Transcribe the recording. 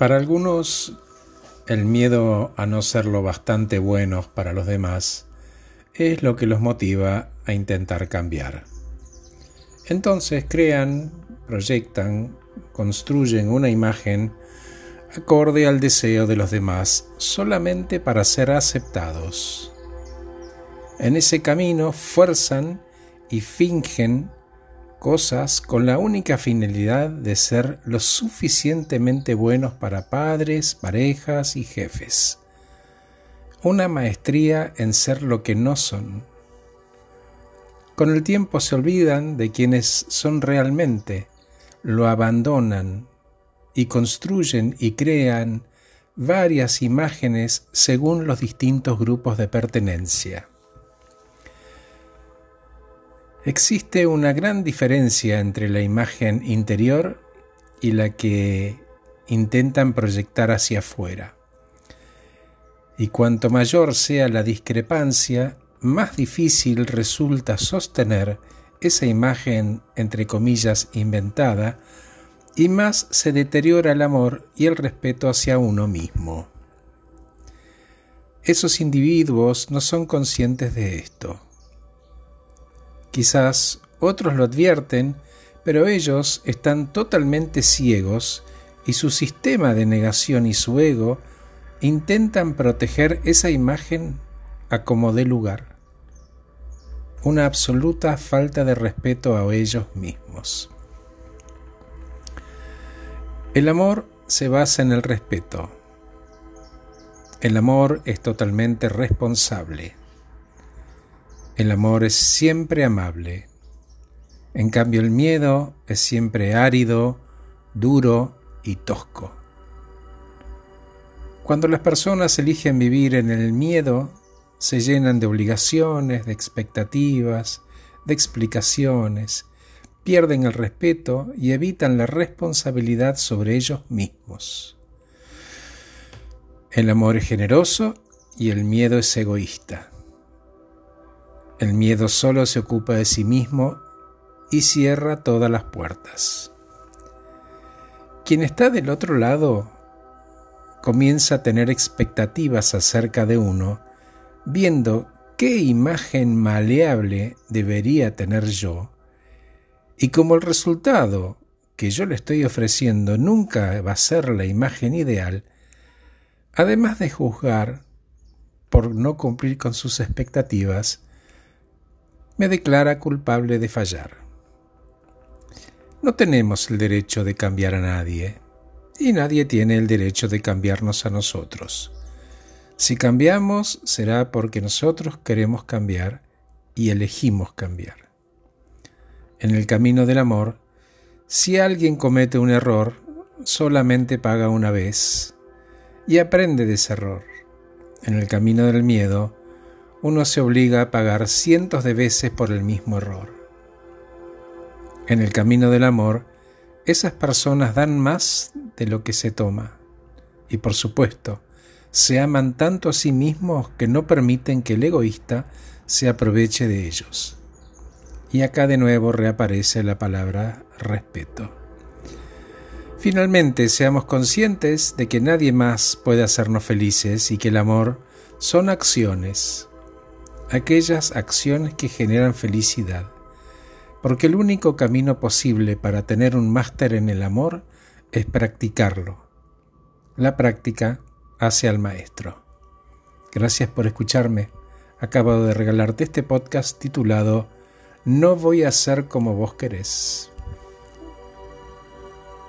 Para algunos, el miedo a no ser lo bastante buenos para los demás es lo que los motiva a intentar cambiar. Entonces crean, proyectan, construyen una imagen acorde al deseo de los demás solamente para ser aceptados. En ese camino fuerzan y fingen cosas con la única finalidad de ser lo suficientemente buenos para padres, parejas y jefes. Una maestría en ser lo que no son. Con el tiempo se olvidan de quienes son realmente, lo abandonan y construyen y crean varias imágenes según los distintos grupos de pertenencia. Existe una gran diferencia entre la imagen interior y la que intentan proyectar hacia afuera. Y cuanto mayor sea la discrepancia, más difícil resulta sostener esa imagen, entre comillas, inventada, y más se deteriora el amor y el respeto hacia uno mismo. Esos individuos no son conscientes de esto Quizás otros lo advierten, pero ellos están totalmente ciegos y su sistema de negación y su ego intentan proteger esa imagen a como dé lugar. Una absoluta falta de respeto a ellos mismos. El amor se basa en el respeto. El amor es totalmente responsable. El amor es siempre amable. En cambio el miedo es siempre árido, duro y tosco. Cuando las personas eligen vivir en el miedo, se llenan de obligaciones, de expectativas, de explicaciones, pierden el respeto y evitan la responsabilidad sobre ellos mismos. El amor es generoso y el miedo es egoísta. El miedo solo se ocupa de sí mismo y cierra todas las puertas. Quien está del otro lado comienza a tener expectativas acerca de uno, viendo qué imagen maleable debería tener yo, y como el resultado que yo le estoy ofreciendo nunca va a ser la imagen ideal, además de juzgar por no cumplir con sus expectativas, me declara culpable de fallar. No tenemos el derecho de cambiar a nadie, y nadie tiene el derecho de cambiarnos a nosotros. Si cambiamos será porque nosotros queremos cambiar y elegimos cambiar. En el camino del amor, si alguien comete un error, solamente paga una vez y aprende de ese error. En el camino del miedo, uno se obliga a pagar cientos de veces por el mismo error. En el camino del amor, esas personas dan más de lo que se toma. Y por supuesto, se aman tanto a sí mismos que no permiten que el egoísta se aproveche de ellos. Y acá de nuevo reaparece la palabra respeto. Finalmente, seamos conscientes de que nadie más puede hacernos felices y que el amor son acciones, aquellas acciones que generan felicidad, porque el único camino posible para tener un máster en el amor es practicarlo. La práctica hace al maestro. Gracias por escucharme. Acabo de regalarte este podcast titulado No voy a ser como vos querés.